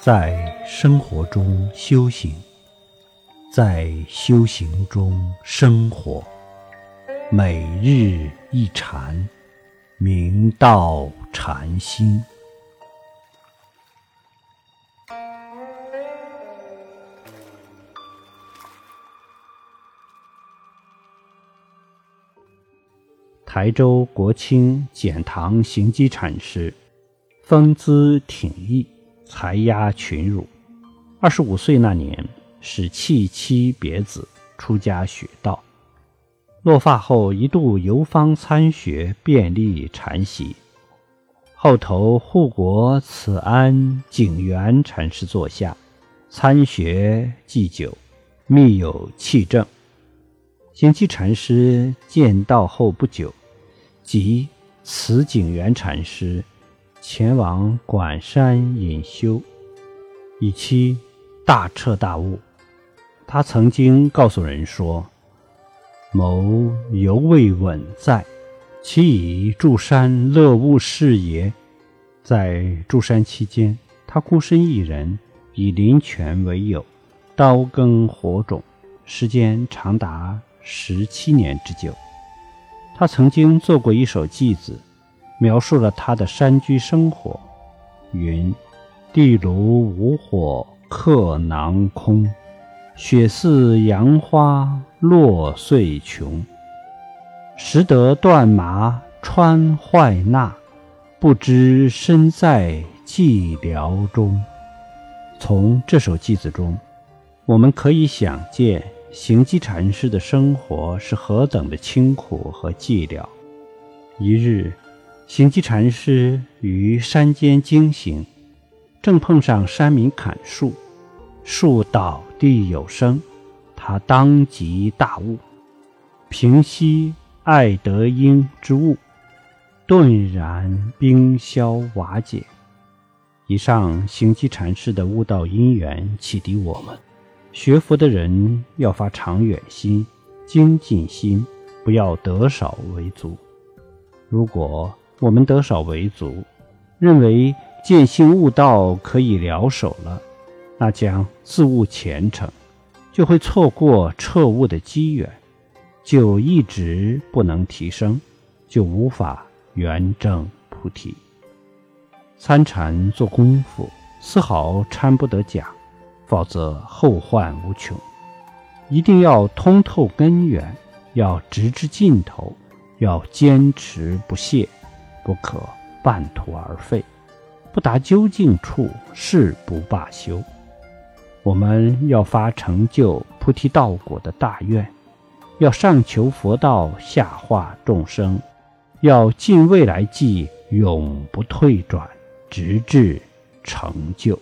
在生活中修行，在修行中生活，每日一禅，明道禅心。台州国清简堂行基禅师，风姿挺逸，才压群儒。二十五岁那年，是弃妻别子，出家学道。落发后，一度游方参学，遍历禅习。后投护国慈安景元禅师座下，参学祭酒，密有气正。行基禅师见道后不久。即慈景元禅师前往管山隐修，以期大彻大悟。他曾经告诉人说：“谋犹未稳在，其以住山乐悟是也。”在住山期间，他孤身一人，以林泉为友，刀耕火种，时间长达十七年之久。他曾经做过一首偈子，描述了他的山居生活。云：地炉无火客囊空，雪似杨花落碎琼。识得断麻穿坏衲，不知身在寂寥中。从这首偈子中，我们可以想见。行基禅师的生活是何等的清苦和寂寥。一日，行基禅师于山间经行，正碰上山民砍树，树倒地有声，他当即大悟，平息爱德应之物，顿然冰消瓦解。以上行基禅师的悟道因缘，启迪我们。学佛的人要发长远心、精进心，不要得少为足。如果我们得少为足，认为见性悟道可以了手了，那将自误前程，就会错过彻悟的机缘，就一直不能提升，就无法圆证菩提。参禅做功夫，丝毫参不得假。否则后患无穷，一定要通透根源，要直至尽头，要坚持不懈，不可半途而废，不达究竟处誓不罢休。我们要发成就菩提道果的大愿，要上求佛道，下化众生，要尽未来际，永不退转，直至成就。